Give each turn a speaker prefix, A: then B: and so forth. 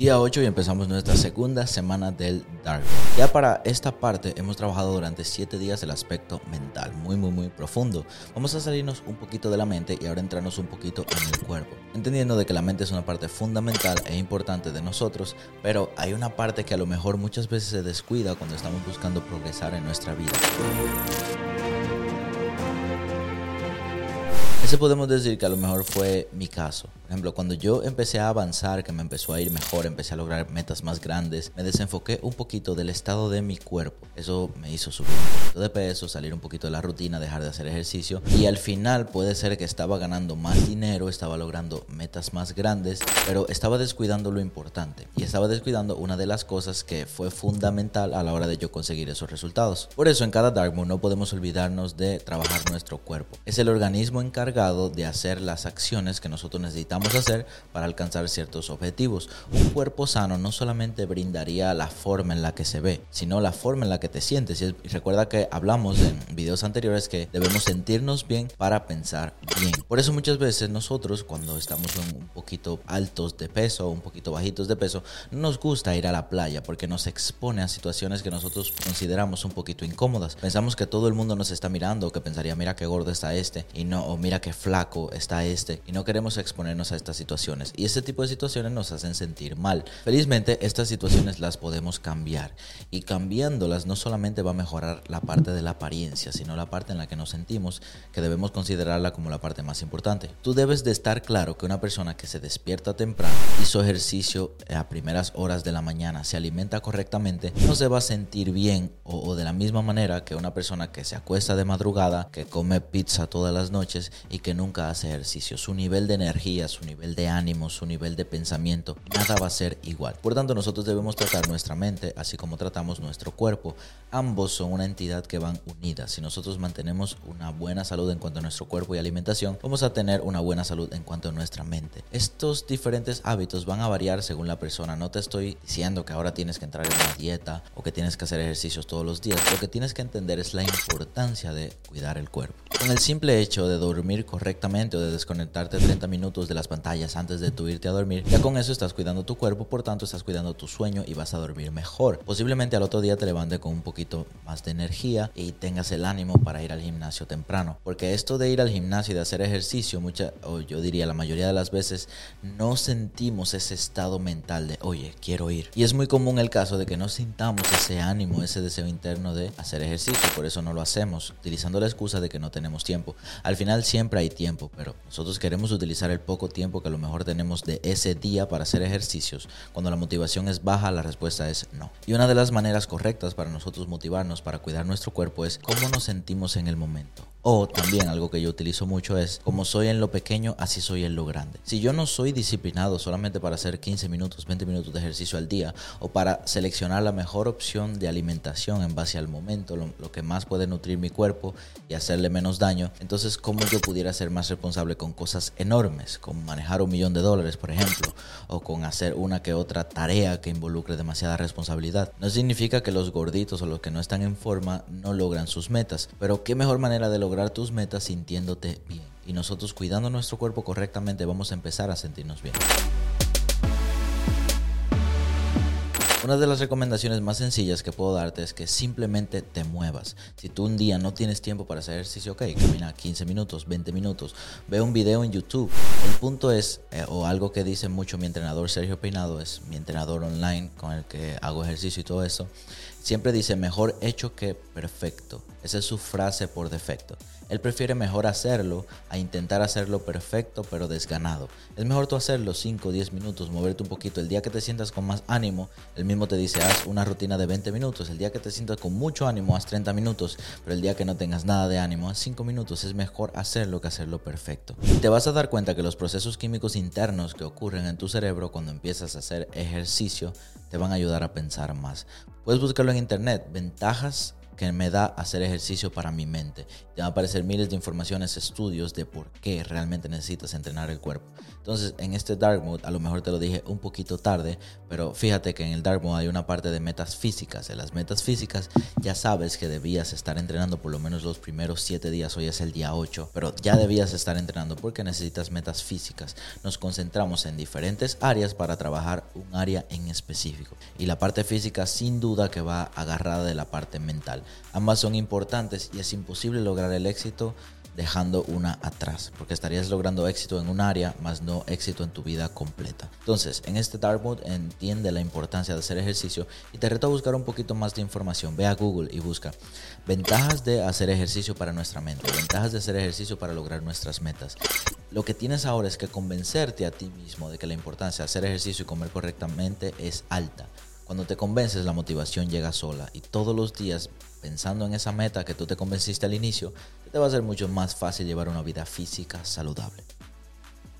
A: Día 8 y empezamos nuestra segunda semana del Dark. Ya para esta parte hemos trabajado durante 7 días el aspecto mental, muy muy muy profundo. Vamos a salirnos un poquito de la mente y ahora entrarnos un poquito en el cuerpo, entendiendo de que la mente es una parte fundamental e importante de nosotros, pero hay una parte que a lo mejor muchas veces se descuida cuando estamos buscando progresar en nuestra vida. Ese podemos decir que a lo mejor fue mi caso. Por ejemplo, cuando yo empecé a avanzar, que me empezó a ir mejor, empecé a lograr metas más grandes, me desenfoqué un poquito del estado de mi cuerpo. Eso me hizo subir un poquito de peso, salir un poquito de la rutina, dejar de hacer ejercicio. Y al final puede ser que estaba ganando más dinero, estaba logrando metas más grandes, pero estaba descuidando lo importante. Y estaba descuidando una de las cosas que fue fundamental a la hora de yo conseguir esos resultados. Por eso en cada Dark Moon no podemos olvidarnos de trabajar nuestro cuerpo. Es el organismo encargado de hacer las acciones que nosotros necesitamos hacer para alcanzar ciertos objetivos. Un cuerpo sano no solamente brindaría la forma en la que se ve, sino la forma en la que te sientes. Y recuerda que hablamos en videos anteriores que debemos sentirnos bien para pensar bien. Por eso muchas veces nosotros cuando estamos un poquito altos de peso un poquito bajitos de peso, no nos gusta ir a la playa porque nos expone a situaciones que nosotros consideramos un poquito incómodas. Pensamos que todo el mundo nos está mirando, que pensaría, mira qué gordo está este, y no, o mira qué flaco está este, y no queremos exponernos a estas situaciones y este tipo de situaciones nos hacen sentir mal. Felizmente estas situaciones las podemos cambiar y cambiándolas no solamente va a mejorar la parte de la apariencia, sino la parte en la que nos sentimos que debemos considerarla como la parte más importante. Tú debes de estar claro que una persona que se despierta temprano, hizo ejercicio a primeras horas de la mañana, se alimenta correctamente, no se va a sentir bien o de la misma manera que una persona que se acuesta de madrugada, que come pizza todas las noches y que nunca hace ejercicio. Su nivel de energía, su nivel de ánimo, su nivel de pensamiento, nada va a ser igual. Por tanto, nosotros debemos tratar nuestra mente así como tratamos nuestro cuerpo. Ambos son una entidad que van unidas. Si nosotros mantenemos una buena salud en cuanto a nuestro cuerpo y alimentación, vamos a tener una buena salud en cuanto a nuestra mente. Estos diferentes hábitos van a variar según la persona. No te estoy diciendo que ahora tienes que entrar en una dieta o que tienes que hacer ejercicios todos los días. Lo que tienes que entender es la importancia de cuidar el cuerpo. Con el simple hecho de dormir correctamente o de desconectarte 30 minutos de las pantallas antes de tu irte a dormir, ya con eso estás cuidando tu cuerpo, por tanto estás cuidando tu sueño y vas a dormir mejor. Posiblemente al otro día te levantes con un poquito más de energía y tengas el ánimo para ir al gimnasio temprano. Porque esto de ir al gimnasio y de hacer ejercicio, mucha, o yo diría la mayoría de las veces, no sentimos ese estado mental de, oye, quiero ir. Y es muy común el caso de que no sintamos ese ánimo, ese deseo interno de hacer ejercicio, por eso no lo hacemos, utilizando la excusa de que no tenemos tiempo. Al final siempre hay tiempo, pero nosotros queremos utilizar el poco tiempo que a lo mejor tenemos de ese día para hacer ejercicios. Cuando la motivación es baja, la respuesta es no. Y una de las maneras correctas para nosotros motivarnos para cuidar nuestro cuerpo es cómo nos sentimos en el momento. O también algo que yo utilizo mucho es, como soy en lo pequeño, así soy en lo grande. Si yo no soy disciplinado solamente para hacer 15 minutos, 20 minutos de ejercicio al día, o para seleccionar la mejor opción de alimentación en base al momento, lo, que más puede nutrir mi cuerpo y hacerle menos daño, entonces cómo yo pudiera ser más responsable con cosas enormes, como manejar un millón de dólares, por ejemplo, o con hacer una que otra tarea que involucre demasiada responsabilidad. No significa que los gorditos o los que no están en forma no logran sus metas, pero qué mejor manera de lograr tus metas sintiéndote bien. Y nosotros cuidando nuestro cuerpo correctamente vamos a empezar a sentirnos bien. Una de las recomendaciones más sencillas que puedo darte es que simplemente te muevas. Si tú un día no tienes tiempo para hacer ejercicio, ok, camina 15 minutos, 20 minutos, ve un video en YouTube. El punto es, eh, o algo que dice mucho mi entrenador Sergio Peinado, es mi entrenador online con el que hago ejercicio y todo eso, siempre dice mejor hecho que perfecto. Esa es su frase por defecto. Él prefiere mejor hacerlo a intentar hacerlo perfecto pero desganado. Es mejor tú hacerlo 5 o 10 minutos, moverte un poquito. El día que te sientas con más ánimo, él mismo te dice haz una rutina de 20 minutos. El día que te sientas con mucho ánimo, haz 30 minutos. Pero el día que no tengas nada de ánimo, haz 5 minutos. Es mejor hacerlo que hacerlo perfecto. Y te vas a dar cuenta que los procesos químicos internos que ocurren en tu cerebro cuando empiezas a hacer ejercicio te van a ayudar a pensar más. Puedes buscarlo en internet, ventajas que me da hacer ejercicio para mi mente. Te van a aparecer miles de informaciones, estudios de por qué realmente necesitas entrenar el cuerpo. Entonces, en este Dark Mode, a lo mejor te lo dije un poquito tarde, pero fíjate que en el Dark Mode hay una parte de metas físicas. En las metas físicas ya sabes que debías estar entrenando por lo menos los primeros 7 días, hoy es el día 8, pero ya debías estar entrenando porque necesitas metas físicas. Nos concentramos en diferentes áreas para trabajar un área en específico. Y la parte física sin duda que va agarrada de la parte mental. Ambas son importantes y es imposible lograr el éxito dejando una atrás, porque estarías logrando éxito en un área, más no éxito en tu vida completa. Entonces, en este Dark Mode entiende la importancia de hacer ejercicio y te reto a buscar un poquito más de información. Ve a Google y busca ventajas de hacer ejercicio para nuestra mente, ventajas de hacer ejercicio para lograr nuestras metas. Lo que tienes ahora es que convencerte a ti mismo de que la importancia de hacer ejercicio y comer correctamente es alta. Cuando te convences, la motivación llega sola y todos los días pensando en esa meta que tú te convenciste al inicio, te va a ser mucho más fácil llevar una vida física saludable.